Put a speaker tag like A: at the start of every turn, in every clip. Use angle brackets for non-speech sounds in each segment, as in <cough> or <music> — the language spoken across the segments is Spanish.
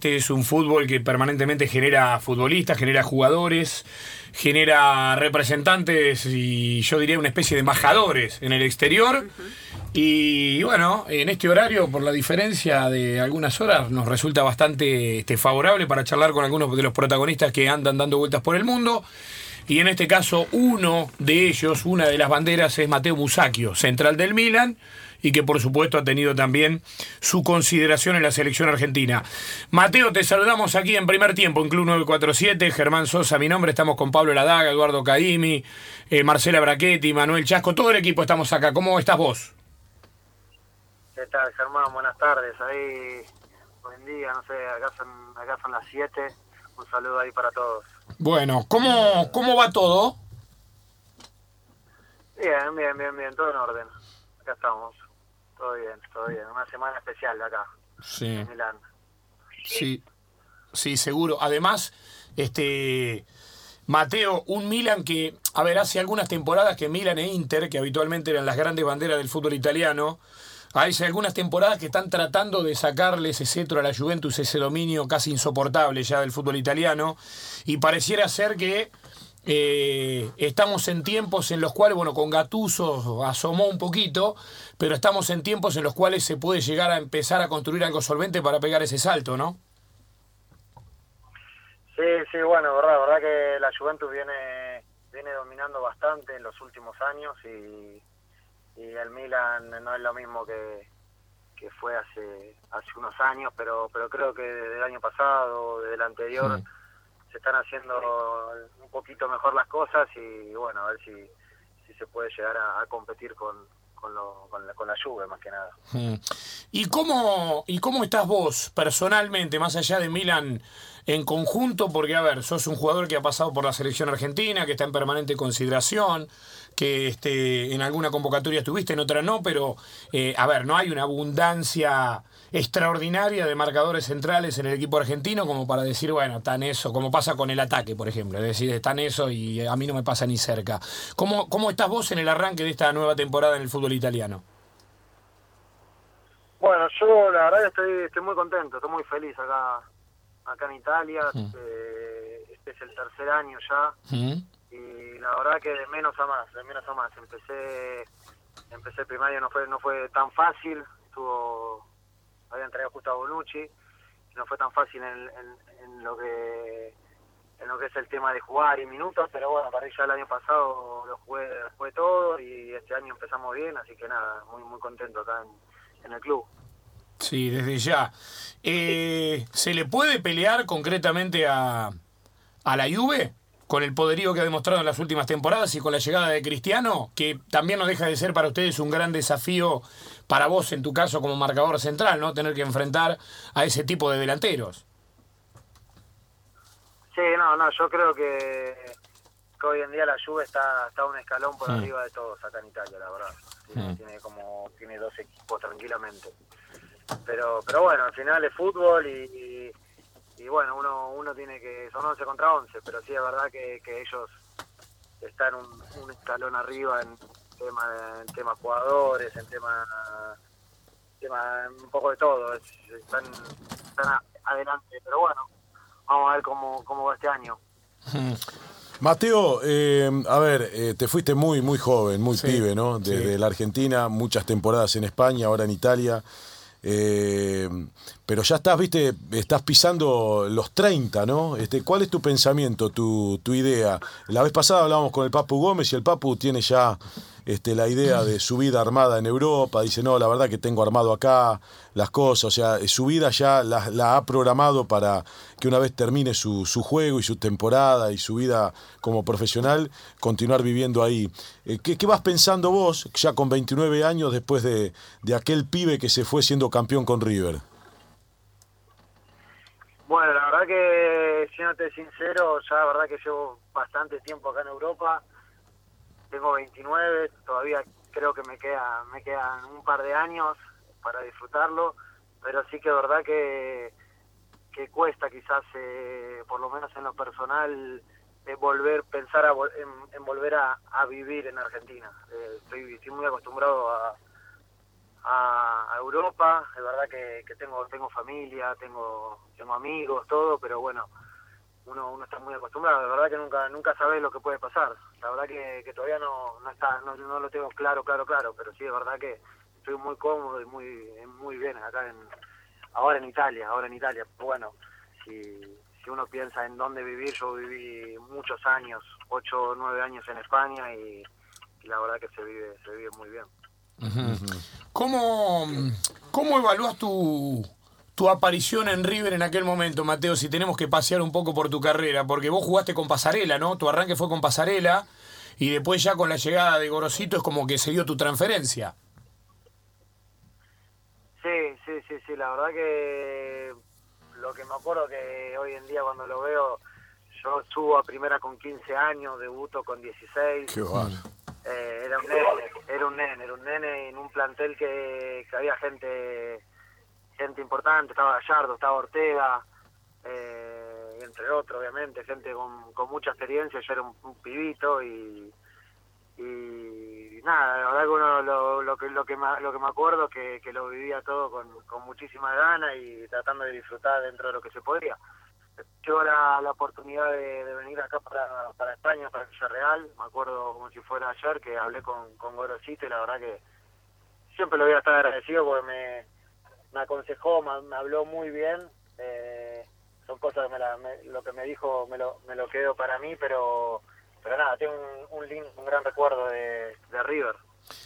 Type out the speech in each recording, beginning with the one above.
A: Este es un fútbol que permanentemente genera futbolistas, genera jugadores, genera representantes y yo diría una especie de embajadores en el exterior. Y bueno, en este horario, por la diferencia de algunas horas, nos resulta bastante este, favorable para charlar con algunos de los protagonistas que andan dando vueltas por el mundo. Y en este caso, uno de ellos, una de las banderas, es Mateo Musacchio, central del Milan y que por supuesto ha tenido también su consideración en la selección argentina. Mateo, te saludamos aquí en primer tiempo en Club 947, Germán Sosa, mi nombre, estamos con Pablo Ladaga, Eduardo Caimi, eh, Marcela Brachetti, Manuel Chasco, todo el equipo estamos acá. ¿Cómo estás vos?
B: ¿Qué tal, Germán? Buenas tardes. Ahí, buen día, no sé, acá son, acá son las 7. Un saludo ahí para todos.
A: Bueno, ¿cómo, cómo va todo?
B: Bien, bien, bien, bien, todo en orden. Acá estamos. Todo bien, todo bien. Una semana especial de acá.
A: Sí.
B: En Milán.
A: Sí, sí, seguro. Además, este Mateo, un Milan que, a ver, hace algunas temporadas que Milan e Inter, que habitualmente eran las grandes banderas del fútbol italiano, hace algunas temporadas que están tratando de sacarle ese cetro a la Juventus, ese dominio casi insoportable ya del fútbol italiano, y pareciera ser que eh, estamos en tiempos en los cuales, bueno, con Gatuso asomó un poquito, pero estamos en tiempos en los cuales se puede llegar a empezar a construir algo solvente para pegar ese salto, ¿no?
B: Sí, sí, bueno, verdad, verdad que la Juventus viene viene dominando bastante en los últimos años y, y el Milan no es lo mismo que, que fue hace hace unos años, pero pero creo que desde el año pasado, desde el anterior,
A: Sí.
B: Se están haciendo un poquito mejor las cosas y bueno, a ver si, si se puede llegar a, a competir con, con, lo, con, la, con la Juve más que nada.
A: Mm. ¿Y cómo, ¿Y cómo estás vos personalmente, más allá de Milan en conjunto? Porque, a ver, sos un jugador que ha pasado por la selección argentina, que está en permanente consideración, que este, en alguna convocatoria estuviste, en otra no, pero, eh, a ver, no hay una abundancia extraordinaria de marcadores centrales en el equipo argentino como para decir, bueno, están eso, como pasa con el ataque, por ejemplo, es decir, están eso y a mí no me pasa ni cerca. ¿Cómo, cómo estás vos en el arranque de esta nueva temporada en el fútbol italiano?
B: Bueno, yo la verdad estoy, estoy muy contento, estoy muy feliz acá acá en Italia.
A: Mm.
B: eh, este es el tercer año ya
A: ¿Mm?
B: y la verdad que de menos a más, de menos a más. Empecé empecé el primario no fue no fue tan fácil, estuvo había entregado justo a Bonucci, no fue tan fácil en, lo que en lo que es el tema de jugar y minutos, pero bueno, para ya el año pasado lo jugué, jugué todo y este año empezamos bien, así que nada, muy muy contento acá en, en el club.
A: Sí, desde ya. Eh, ¿Se le puede pelear concretamente a, a la Juve con el poderío que ha demostrado en las últimas temporadas y con la llegada de Cristiano, que también no deja de ser para ustedes un gran desafío para vos, en tu caso, como marcador central, ¿no? Tener que enfrentar a ese tipo de delanteros.
B: Sí, no, no, yo creo que, que hoy en día la Juve está, está un escalón por arriba de todos acá en Italia, la verdad. Tiene, como tiene dos equipos tranquilamente. Pero pero bueno, al final es fútbol y, y, y bueno, uno uno tiene que son 11 contra 11, pero sí es verdad que, que ellos están un, un escalón arriba en tema en tema jugadores, en tema tema un poco de todo, es- están están a- adelante, pero bueno, vamos a ver cómo cómo va este año. <laughs>
C: Mateo, eh, a ver, eh, te fuiste muy, muy joven, muy
A: Sí,
C: pibe, ¿no? Desde
A: sí.
C: la Argentina, muchas temporadas en España, ahora en Italia. Eh, pero ya estás, viste, estás pisando los 30, ¿no? Este, ¿Cuál es tu pensamiento, tu, tu idea? La vez pasada hablábamos con el Papu Gómez y el Papu tiene ya este, la idea de su vida armada en Europa. Dice, no, la verdad que tengo armado acá las cosas. O sea, su vida ya la, la ha programado para que una vez termine su, su juego y su temporada y su vida como profesional, continuar viviendo ahí. Eh, ¿qué, qué vas pensando vos, ya con 29 años, después de, de aquel pibe que se fue siendo campeón con River?
B: Bueno, la verdad que, siéndote sincero, ya la verdad que llevo bastante tiempo acá en Europa. Tengo 29, todavía creo que me queda me quedan un par de años para disfrutarlo, pero sí que es verdad que, que cuesta quizás, eh, por lo menos en lo personal, eh, volver, pensar a en, en volver a, vivir en Argentina. Eh, estoy, muy acostumbrado a, a, Europa. Es verdad que, tengo tengo familia, tengo tengo amigos, todo, pero bueno, uno uno está muy acostumbrado. La verdad que nunca nunca sabes lo que puede pasar. La verdad que, todavía no no está no, no lo tengo claro, claro, claro, pero sí es verdad que estoy muy cómodo y muy muy bien acá en ahora en Italia, ahora en Italia. Bueno, si, si uno piensa en dónde vivir, yo viví muchos años, ocho o nueve años en España y, la verdad que se vive se vive muy bien.
A: ¿Cómo, ¿Cómo evalúas tu, tu aparición en River en aquel momento, Mateo? Si tenemos que pasear un poco por tu carrera, porque vos jugaste con Pasarela, ¿no? Tu arranque fue con Pasarela y después ya con la llegada de Gorosito es como que se dio tu transferencia.
B: Sí, sí, sí, sí, la verdad que lo que me acuerdo que hoy en día cuando lo veo, yo subo a primera con 15 años, debuto con 16.
C: Qué bueno.
B: Eh, era un nene, era un nene, era un nene en un plantel que, había gente gente importante, estaba Gallardo, estaba Ortega, eh, entre otros obviamente, gente con, mucha experiencia, yo era un, pibito y, y nada, la que uno lo, lo, que lo que me, lo que me acuerdo que, que lo vivía todo con, muchísima gana y tratando de disfrutar dentro de lo que se podía tuve la, la oportunidad de, venir acá para, para España, para Villarreal. Me acuerdo como si fuera ayer que hablé con, con Gorosito y la verdad que siempre lo voy a estar agradecido porque me, me aconsejó, me, habló muy bien. Eh, son cosas que lo que me dijo me lo, me lo quedo para mí, pero pero nada, tengo un, un, un gran recuerdo de, de River.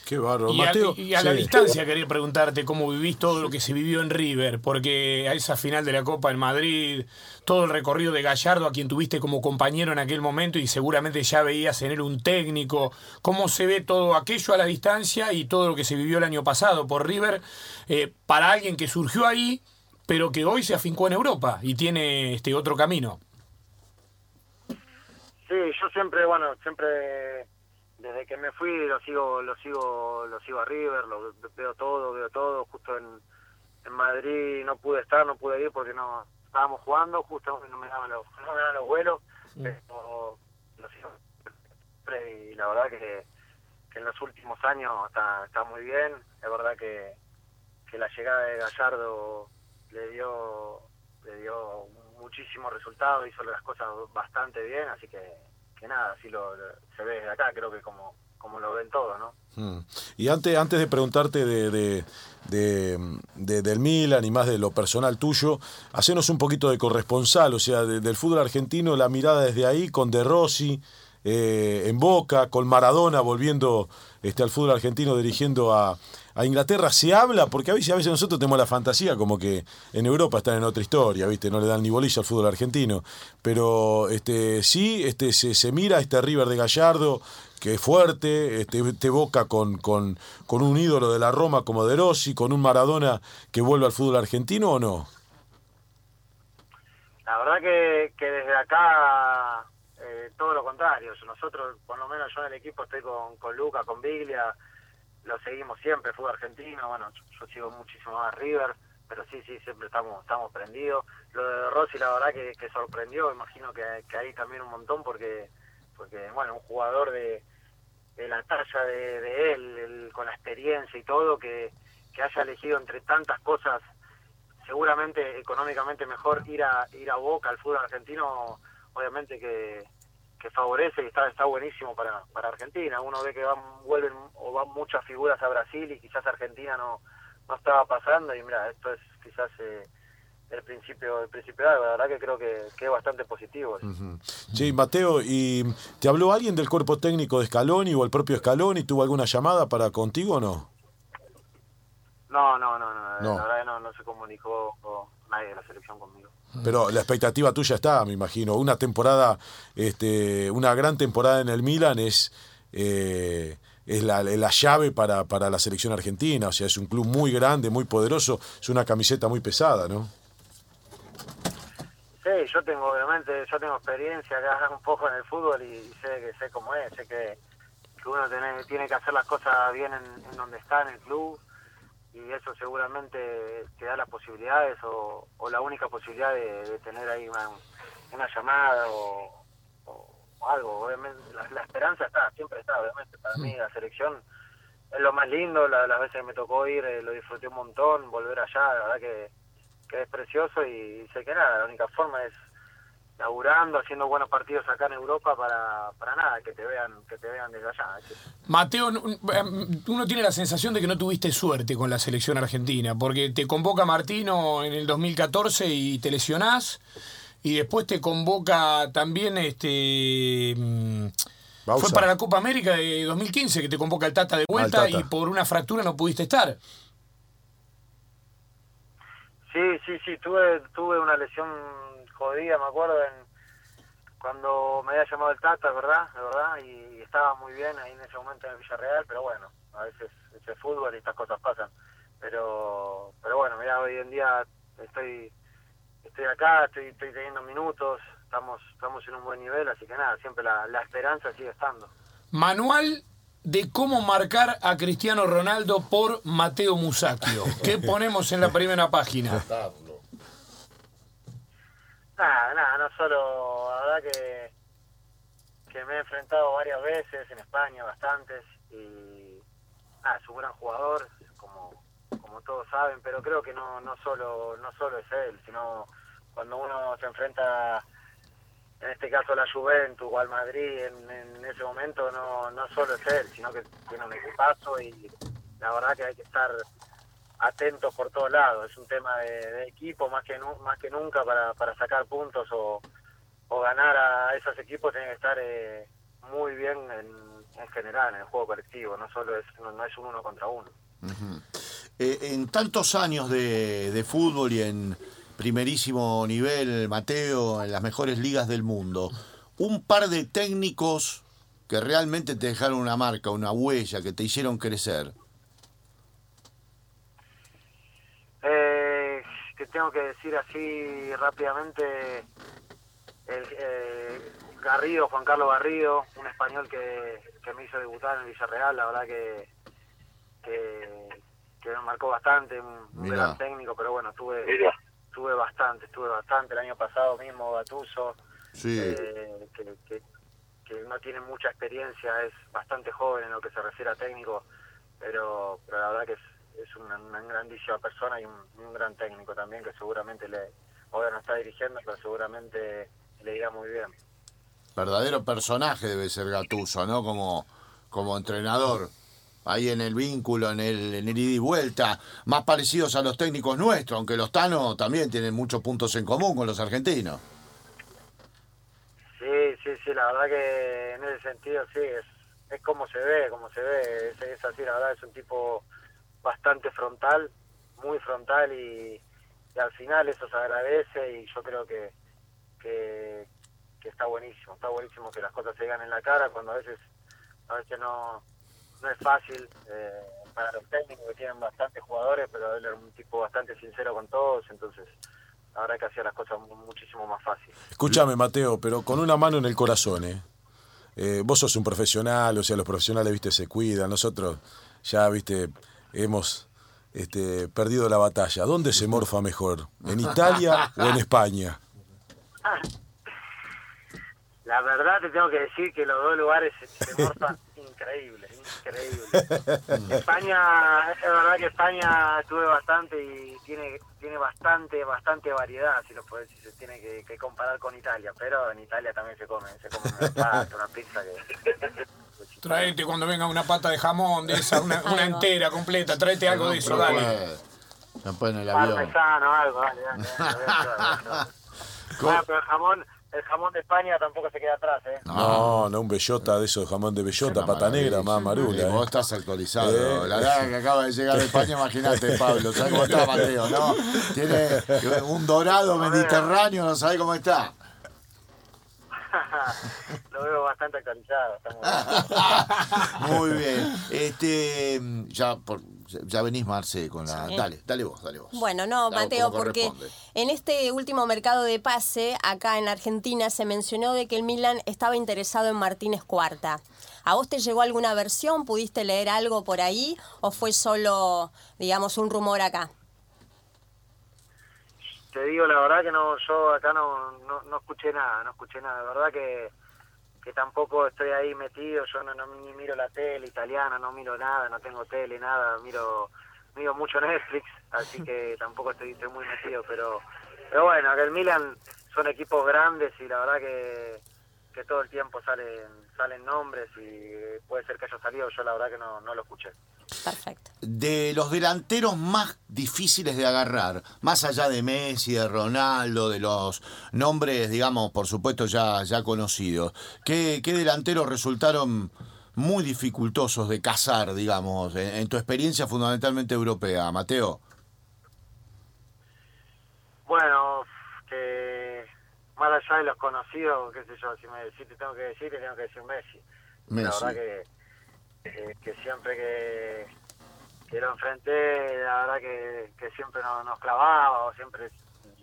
C: Qué bárbaro.
A: Y
C: Mateo,
A: a, y a la distancia quería preguntarte cómo vivís todo lo que se vivió en River, porque a esa final de la Copa en Madrid, todo el recorrido de Gallardo, a quien tuviste como compañero en aquel momento y seguramente ya veías en él un técnico, cómo se ve todo aquello a la distancia y todo lo que se vivió el año pasado por River, eh, para alguien que surgió ahí, pero que hoy se afincó en Europa y tiene este otro camino.
B: Sí, yo siempre, bueno, siempre desde que me fui lo sigo lo sigo lo sigo a River lo veo todo veo todo justo en, en Madrid no pude estar no pude ir porque no estábamos jugando justo no me daban los no me daban los vuelos pero lo sigo y la verdad que, que en los últimos años está está muy bien. Es verdad que que la llegada de Gallardo le dio le dio muchísimos resultados hizo las cosas bastante bien así que que nada, así lo, se ve desde acá, creo que como, como lo ven todos, ¿no?
C: Hmm. Y antes, antes de preguntarte de, de, del Milan y más de lo personal tuyo, hacenos un poquito de corresponsal, o sea, del fútbol argentino, la mirada desde ahí con De Rossi, eh, en Boca, con Maradona volviendo este, al fútbol argentino dirigiendo a, a Inglaterra se habla, porque a veces, a veces nosotros tenemos la fantasía como que en Europa están en otra historia, ¿viste? No le dan ni bolilla al fútbol argentino. Pero este, sí, este, se, mira este River de Gallardo, que es fuerte, este, te boca con, con, con, un ídolo de la Roma como De Rossi, con un Maradona que vuelve al fútbol argentino o no?
B: La verdad que, que desde acá eh, todo lo contrario. Nosotros, por lo menos yo en el equipo estoy con, con Luca, con Biglia, lo seguimos siempre, fútbol argentino, bueno, yo, sigo muchísimo más River, pero sí, sí, siempre estamos estamos prendidos. Lo de Rossi, la verdad que, que sorprendió, imagino que, que ahí también un montón, porque, porque bueno, un jugador de, de la talla de, él, con la experiencia y todo, que, que haya elegido entre tantas cosas, seguramente económicamente mejor ir a, ir a Boca al fútbol argentino, obviamente que que favorece y está está buenísimo para, para Argentina. Uno ve que van, vuelven o van muchas figuras a Brasil y quizás Argentina no, no estaba pasando y mira, esto es quizás eh, el principio el principio de algo. La verdad que creo que, que es bastante positivo.
C: Sí, Mateo, ¿y te habló alguien del cuerpo técnico de Scaloni o el propio Scaloni? ¿Tuvo alguna llamada para contigo o no?
B: No, no, no, no, no. la verdad no, no se comunicó nadie de la selección conmigo.
C: Pero la expectativa tuya está, me imagino. Una temporada, este, una gran temporada en el Milan es, eh, es la, la, llave para, para la selección argentina. O sea, es un club muy grande, muy poderoso. Es una camiseta muy pesada, ¿no?
B: Sí, yo tengo, obviamente, yo tengo experiencia acá un poco en el fútbol y, sé que sé cómo es. Sé que, que uno tiene, tiene que hacer las cosas bien en, en donde está en el club y eso seguramente te da las posibilidades o, la única posibilidad de, tener ahí una, llamada o, algo. Obviamente, la, esperanza está, siempre está, obviamente. Para mí la selección es lo más lindo, la- las veces que me tocó ir eh, lo disfruté un montón, volver allá, la verdad que, que es precioso y sé que nada, la única forma es laburando, haciendo buenos partidos acá en Europa para, para nada, que te vean que te vean desde allá. Que-
A: Mateo, n- uno tiene la sensación de que no tuviste suerte con la selección argentina, porque te convoca Martino en el 2014 y te lesionás, y después te convoca también este... mm,
C: Bausa.
A: Fue para la Copa América de 2015 que te convoca el Tata de vuelta
C: Tata.
A: y por una fractura no pudiste estar.
B: Sí, sí, sí, tuve, tuve una lesión jodida, me acuerdo, en, cuando me había llamado el Tata, ¿verdad? De verdad, y, estaba muy bien ahí en ese momento en el Villarreal, pero bueno, a veces ese fútbol y estas cosas pasan. Pero pero bueno, mira, hoy en día estoy estoy acá, estoy, estoy teniendo minutos, estamos estamos en un buen nivel, así que nada, siempre la, la esperanza sigue estando.
A: Manual de cómo marcar a Cristiano Ronaldo por Mateo Musacchio. ¿Qué <laughs> ponemos en la primera página?
B: Nada, nada, no solo, la verdad que, que me he enfrentado varias veces en España, bastantes, y nada, es un gran jugador, como, como todos saben, pero creo que no, no solo, no solo es él, sino cuando uno se enfrenta, en este caso la Juventus o al Madrid, en, ese momento no, no solo es él, sino que tiene un equipazo y la verdad que hay que estar atentos por todos lados. Es un tema de, de equipo más que nu- más que nunca para, para sacar puntos o, o ganar a esos equipos tiene que estar eh, muy bien en, en general en el juego colectivo. No solo es no, no es un uno contra uno.
D: Eh, en tantos años de, de fútbol y en primerísimo nivel, Mateo, en las mejores ligas del mundo, un par de técnicos que realmente te dejaron una marca, una huella, que te hicieron crecer.
B: Eh, te tengo que decir así rápidamente el, eh, Garrido, Juan Carlos Garrido, un español que, que me hizo debutar en Villarreal, la verdad que que, que me marcó bastante, un, gran técnico, pero bueno, tuve tuve bastante, tuve bastante el año pasado mismo Gatuso,
D: Sí.
B: eh, que, que, que no tiene mucha experiencia, es bastante joven en lo que se refiere a técnico, pero, pero la verdad que es, es una, una grandísima persona y un, un gran técnico también que seguramente le, ahora no está dirigiendo, pero seguramente le irá muy bien.
D: Verdadero personaje debe ser Gatuso, ¿no? Como, como entrenador. Ahí en el vínculo, en el, en el ida y vuelta, más parecidos a los técnicos nuestros, aunque los Tano también tienen muchos puntos en común con los argentinos.
B: Sí, sí, sí, la verdad que en ese sentido sí, es, es como se ve, como se ve, es, así, la verdad es un tipo bastante frontal, muy frontal y, al final eso se agradece y yo creo que, que, que está buenísimo, está buenísimo que las cosas se digan en la cara cuando a veces, a veces no, no es fácil eh, para los técnicos que tienen bastantes jugadores, pero él era un tipo bastante sincero con todos, entonces verdad que hacía las cosas mu- muchísimo más fácil.
C: Escúchame, Mateo, pero con una mano en el corazón, ¿eh? Eh, Vos sos un profesional, o sea, los profesionales, viste, se cuidan. Nosotros ya, viste, hemos este, perdido la batalla. ¿Dónde se morfa mejor? ¿En Italia o en España? <laughs>
B: La verdad te tengo que decir que los dos lugares se, morfan <laughs> increíble, increíble. España, es verdad que España estuve bastante y tiene tiene bastante bastante variedad, si lo puedes, si se tiene que, que comparar con Italia, pero en Italia también se come, se come una pasta, una pizza que <laughs>
A: Traete cuando venga una pata de jamón, de esa, una, <laughs> una entera completa, tráete algo de eso, dale.
D: puede. Después en el avión.
B: parmesano, algo, dale, dale, dale, dale, dale. Ah, pero el jamón, el jamón de España tampoco se queda atrás, eh.
C: No, no, un bellota de esos, jamón de bellota, pata negra, más marula.
D: Eh, Vos
C: ¿eh?
D: estás actualizado.
C: Eh.
D: La verdad que acaba de llegar de España, imagínate, Pablo. ¿Sabes cómo está Mateo? ¿no? Tiene un dorado mediterráneo, no sabés cómo está. <laughs>
B: Lo veo bastante actualizado. <laughs> Muy bien.
D: Este, ya, por, ya venís, Marce, con la.
E: Sí.
D: Dale, dale vos, dale vos.
E: Bueno, no,
D: Dale,
E: Mateo, porque en este último mercado de pase, acá en Argentina, se mencionó de que el Milan estaba interesado en Martínez Cuarta. ¿A vos te llegó alguna versión? ¿Pudiste leer algo por ahí? ¿O fue solo, digamos, un rumor acá?
B: te digo la verdad que no yo acá no, no, no escuché nada no escuché nada de verdad que que tampoco estoy ahí metido, yo no, no ni miro la tele italiana, no miro nada, no tengo tele, nada, miro miro mucho <laughs> Netflix, así que <laughs> tampoco estoy, estoy muy metido, pero pero bueno, que el Milan son equipos grandes y la verdad que, que todo el tiempo salen salen nombres y puede ser que haya salido, yo la verdad que no, no lo escuché.
E: Perfecto.
D: De los delanteros más difíciles de agarrar, más allá de Messi, de Ronaldo, de los nombres, digamos, por supuesto ya, ya conocidos, ¿qué, qué delanteros resultaron muy dificultosos de cazar, digamos, en, en tu experiencia fundamentalmente europea, Mateo?
B: Bueno, más allá de los conocidos, qué sé yo, si, me, si te tengo que decir, te tengo que decir Messi. La
D: Messi.
B: verdad que, que, que siempre que, que lo enfrenté, la verdad que, que siempre nos, nos clavaba o siempre es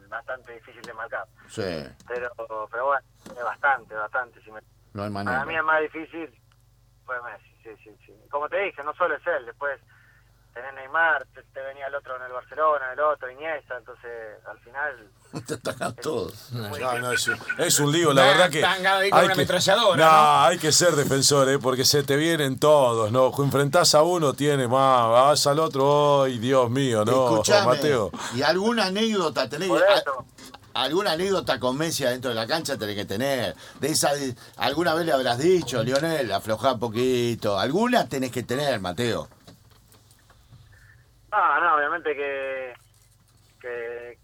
B: bastante difícil de marcar.
D: Sí,
B: Pero, pero bueno, es bastante, bastante. Si me-
D: no hay
B: para mí es más difícil fue Messi, sí, sí, sí. Como te dije, no solo es él, después tenés Neymar, te, te venía el otro en el Barcelona, el otro Iniesta, entonces al final <laughs>
D: Te atacan todos.
B: es muy
C: No,
B: difícil.
C: no, es, un- es un lío, la
A: Nah,
C: verdad que.
A: una
C: que,
A: ametralladora,
C: no,
A: ¿no?
C: hay que ser defensor, ¿eh? porque se te vienen todos, ¿no? Enfrentás a uno, tiene más, vas al otro, ¡ay, Dios mío, no!
D: Escuchame,
C: Mateo.
D: ¿y alguna anécdota tenés?
B: Por eso.
D: a- ¿Alguna anécdota con Messi adentro de la cancha tenés que tener? De esa, ¿Alguna vez le habrás dicho, Lionel, aflojá un poquito? ¿Alguna tenés que tener, Mateo?
B: No, no, obviamente que, que,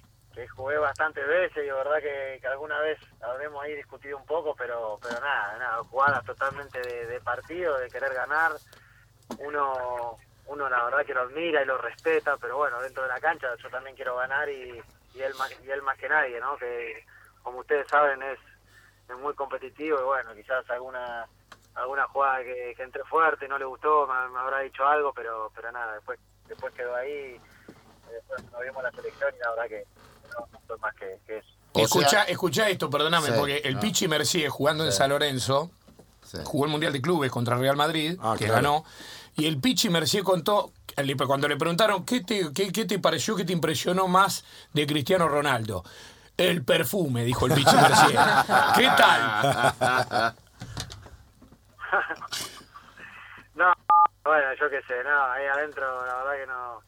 B: jugué bastantes veces y la verdad que, que alguna vez habremos ahí discutido un poco, pero pero nada, nada, jugadas totalmente de, partido, de querer ganar. Uno uno la verdad que lo admira y lo respeta, pero bueno, dentro de la cancha yo también quiero ganar y, y él más y él más que nadie, ¿no? Que como ustedes saben es, es muy competitivo y bueno, quizás alguna alguna jugada que, que entré fuerte no le gustó, me, me habrá dicho algo, pero pero nada, después después quedó ahí, después nos vimos la selección y la verdad que no, no fue más que, que eso.
D: O
A: Escucha, escucha esto, perdóname,
D: Sí,
A: porque el
D: no.
A: Pichi Mercier jugando en San Lorenzo,
D: Sí.
A: jugó el Mundial de Clubes contra Real Madrid,
C: Ah,
A: que
C: claro.
A: ganó, y el Pichi Mercier contó, cuando le preguntaron qué te, qué, qué te pareció, qué te impresionó más de Cristiano Ronaldo. El perfume, dijo el Pichi Mercier. <laughs> ¿Qué tal? <laughs>
B: No, bueno, yo qué sé, no, ahí adentro la verdad que no,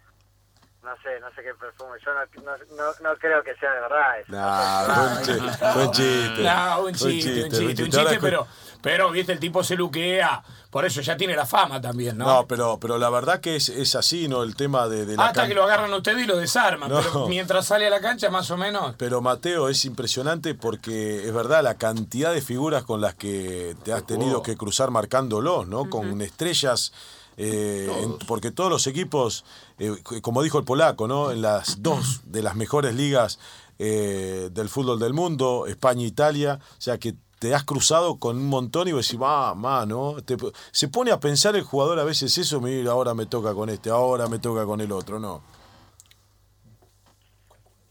B: no sé, no sé qué perfume, yo no, no, no, no creo que sea de verdad eso.
C: Nah, buen chiste.
A: No, un chiste, un chiste, un chiste, pero, pero, viste, el tipo se luquea, por eso ya tiene la fama también, ¿no?
C: No, pero, pero la verdad que es, es así, ¿no? El tema de, de la
A: Hasta
C: can-
A: que lo agarran a usted y lo desarman,
C: No.
A: pero mientras sale a la cancha, más o menos.
C: Pero Mateo, es impresionante porque es verdad la cantidad de figuras con las que te has tenido que cruzar marcándolos, ¿no? Con estrellas, eh, en- porque todos los equipos, eh, como dijo el polaco, ¿no? En las dos de las mejores ligas eh, del fútbol del mundo, España e Italia, o sea que te has cruzado con un montón y vos decís, ah, ma, ¿no? Te- se pone a pensar el jugador a veces eso, mira, ahora me toca con este, ahora me toca con el otro, ¿no?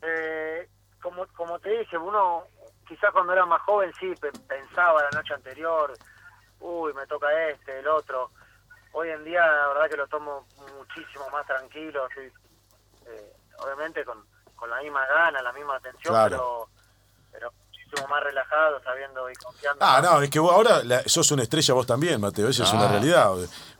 B: Eh, como, como te dije, uno quizás cuando era más joven sí pe- pensaba la noche anterior, uy, me toca este, el otro. Hoy en día la verdad que lo tomo muchísimo más tranquilo, sí. Eh, obviamente con, con la misma gana, la misma atención,
C: Claro.
B: pero, pero muchísimo más relajado, sabiendo y confiando.
C: Ah, no, es que vos ahora la- sos una estrella vos también, Mateo, esa es una
D: Ah.
C: realidad.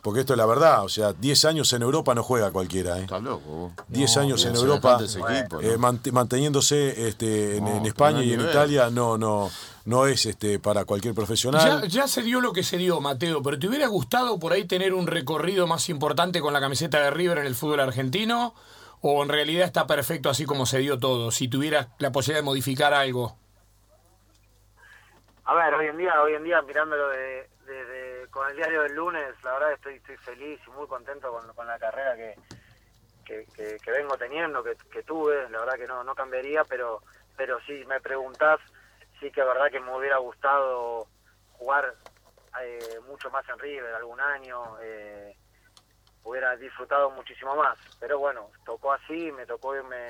C: Porque esto es la verdad, o sea, 10 años en Europa no juega cualquiera, ¿eh?
D: Estás loco. vos.
C: 10 años en Europa,
D: equipo,
C: eh,
D: ¿no?
C: mant- manteniéndose este, en,
D: No,
C: en España y en
D: nivel.
C: Italia, no, no, no es este, para cualquier
A: Ya,
C: profesional.
A: ya se dio lo que se dio, Mateo, pero ¿te hubiera gustado por ahí tener un recorrido más importante con la camiseta de River en el fútbol argentino? ¿O en realidad está perfecto así como se dio todo? Si tuvieras la posibilidad de modificar algo.
B: A ver, hoy en día, hoy en día mirándolo de, de- con el diario del lunes, la verdad estoy, estoy feliz y muy contento con, la carrera que, que, vengo teniendo, que, que tuve, la verdad que no, no cambiaría, pero, pero si me preguntás, sí que es verdad que me hubiera gustado jugar eh, mucho más en River algún año, eh, hubiera disfrutado muchísimo más, pero bueno, tocó así, me tocó irme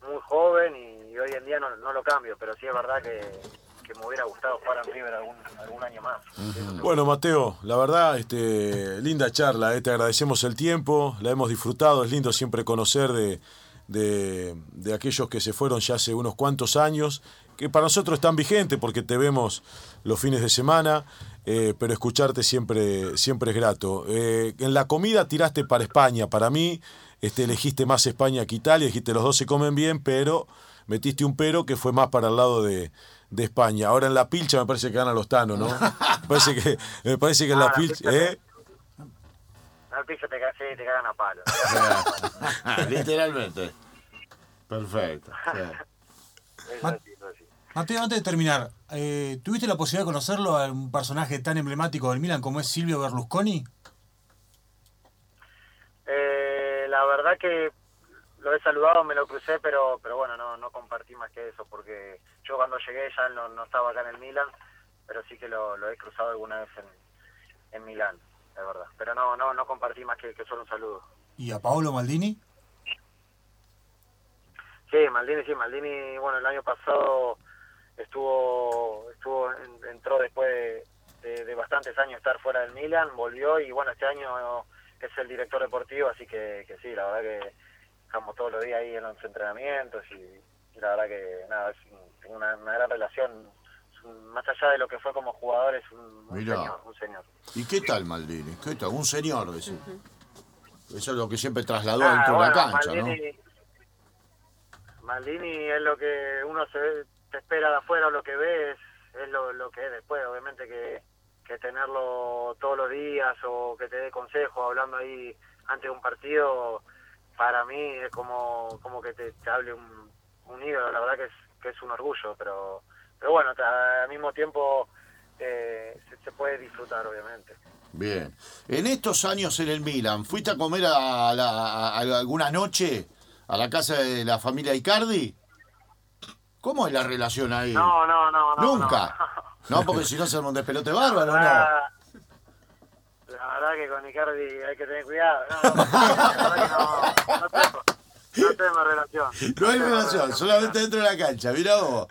B: muy joven y, hoy en día no, no lo cambio, pero sí es verdad que, que me hubiera gustado jugar en River algún, algún año más.
C: Bueno, Mateo, la verdad, este, linda charla, eh, te agradecemos el tiempo, la hemos disfrutado, es lindo siempre conocer de, de, de aquellos que se fueron ya hace unos cuantos años, que para nosotros están vigentes porque te vemos los fines de semana, eh, pero escucharte siempre, siempre es grato. Eh, en la comida tiraste para España, para mí este, elegiste más España que Italia, dijiste los dos se comen bien, pero metiste un pero que fue más para el lado de, de España. Ahora en la pilcha me parece que ganan los tanos, ¿no? Me parece que, me parece que en
B: Ah,
C: la
B: la
C: pilcha...
B: pilcha
C: ¿eh?
B: Al piso te, sí, te cagan a palo. <laughs>
D: Literalmente. Perfecto. sí.
F: Mateo, antes de terminar, eh, ¿tuviste la posibilidad de conocerlo a un personaje tan emblemático del Milan como es Silvio Berlusconi?
B: Eh, la verdad que lo he saludado, me lo crucé, pero pero bueno, no, no compartí más que eso, porque yo cuando llegué ya no, no estaba acá en el Milan, pero sí que lo, lo he cruzado alguna vez en, en Milán, es verdad. Pero no no no compartí más que, que solo un saludo.
F: ¿Y a Paolo Maldini?
B: Sí, Maldini, sí, Maldini, bueno, el año pasado estuvo, estuvo en- entró después de, de- de bastantes años estar fuera del Milan, volvió y bueno, este año es el director deportivo, así que, que sí, la verdad que estamos todos los días ahí en los entrenamientos y, y la verdad que nada, es una, una gran relación, un- más allá de lo que fue como jugador, es un, un
D: Mirá.
B: señor, un señor.
D: ¿Y qué tal Maldini? ¿Qué tal? Un señor, decir. Eso es lo que siempre trasladó
B: Ah,
D: dentro de la cancha, ¿no?
B: Maldini, Maldini es lo que uno se ve- te espera de afuera, lo que ve es, es lo, lo que es después, obviamente que, que tenerlo todos los días o que te dé consejos hablando ahí antes de un partido, para mí es como, como que te, te hable un, un ídolo, la verdad que es, que es un orgullo, pero, pero bueno, al mismo tiempo eh, se, se puede disfrutar, obviamente.
D: Bien. En estos años en el Milan, ¿fuiste a comer a, la- a- alguna noche a la casa de la familia Icardi? ¿Cómo es la relación ahí?
B: No, no, no, no.
D: Nunca.
B: no. <laughs>
D: No, porque si no se un despelote bárbaro, ¿no?
B: Verdad que con Icardi hay que tener cuidado. No, no, no, no tengo, no tengo relación.
D: No hay relación, solamente dentro de la cancha. Mirá vos.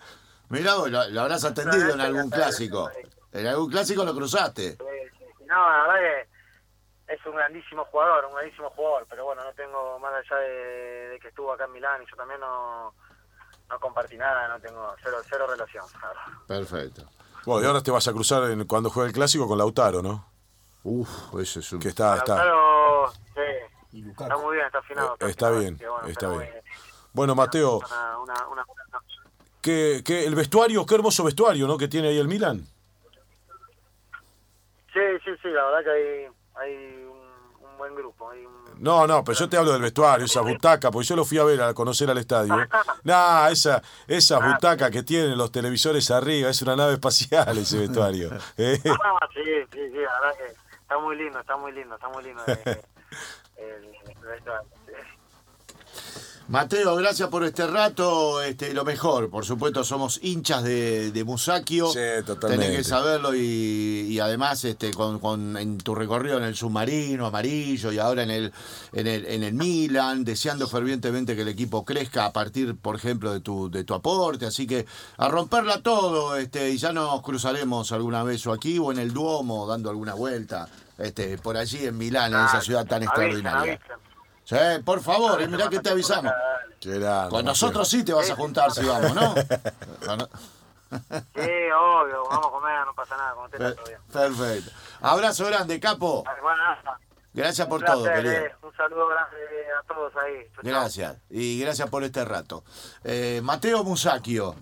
D: Mirá vos, lo, lo habrás atendido en algún clásico. En algún clásico lo cruzaste.
B: No, la verdad que es un grandísimo jugador, un grandísimo jugador, pero bueno, no tengo más allá de, de que estuvo acá en Milán y yo también no, no compartí nada, no tengo cero, cero relación.
D: Perfecto.
C: Bueno, y ahora te vas a cruzar en- cuando juegue el clásico con Lautaro, ¿no?
D: Uf, ese es un...
C: Que está, está.
B: Lautaro, sí,
F: Y
B: está muy bien, está afinado.
C: Eh, está
B: afinado,
C: bien,
B: que bueno,
C: está bien. Bueno, Mateo,
B: Una, una, una buena noche.
C: que, que el vestuario, qué hermoso vestuario, ¿no? Que tiene ahí el Milan.
B: Sí, sí, sí, la verdad que hay, hay un, un buen grupo. Hay un...
C: No, no, pero yo te hablo del vestuario, esa butaca, porque yo lo fui a ver, a conocer al estadio. <laughs> Nah, esa, esa butaca que tienen los televisores arriba, es una nave espacial ese vestuario. <laughs> ¿eh?
B: Ah, sí, sí, sí, la verdad que está muy lindo, está muy lindo, está muy lindo. eh, <laughs> el.
D: Mateo, gracias por este rato. Este, lo mejor, por supuesto, somos hinchas de, de Musakio.
C: Sí, totalmente.
D: Tenés que saberlo y, y además este, con, con- en tu recorrido en el submarino amarillo y ahora en el, en el, en el Milan, deseando fervientemente que el equipo crezca a partir, por ejemplo, de tu, de tu aporte. Así que a romperla todo este, y ya nos cruzaremos alguna vez o aquí o en el Duomo dando alguna vuelta. Este, por allí en Milán, en esa ciudad tan extraordinaria. Sí, por favor, eh, mirá que te avisamos.
C: Grande,
D: Con nosotros sí te vas a juntar si vamos, ¿no? <laughs>
B: Sí, obvio, vamos a comer, no pasa nada, con usted está todo bien.
D: Perfecto. Abrazo grande, capo.
B: Bueno, nada,
D: Gracias por todo, querido.
B: eh, Un saludo grande a todos ahí.
D: Gracias. Y gracias por este rato. Eh, Mateo Musacchio,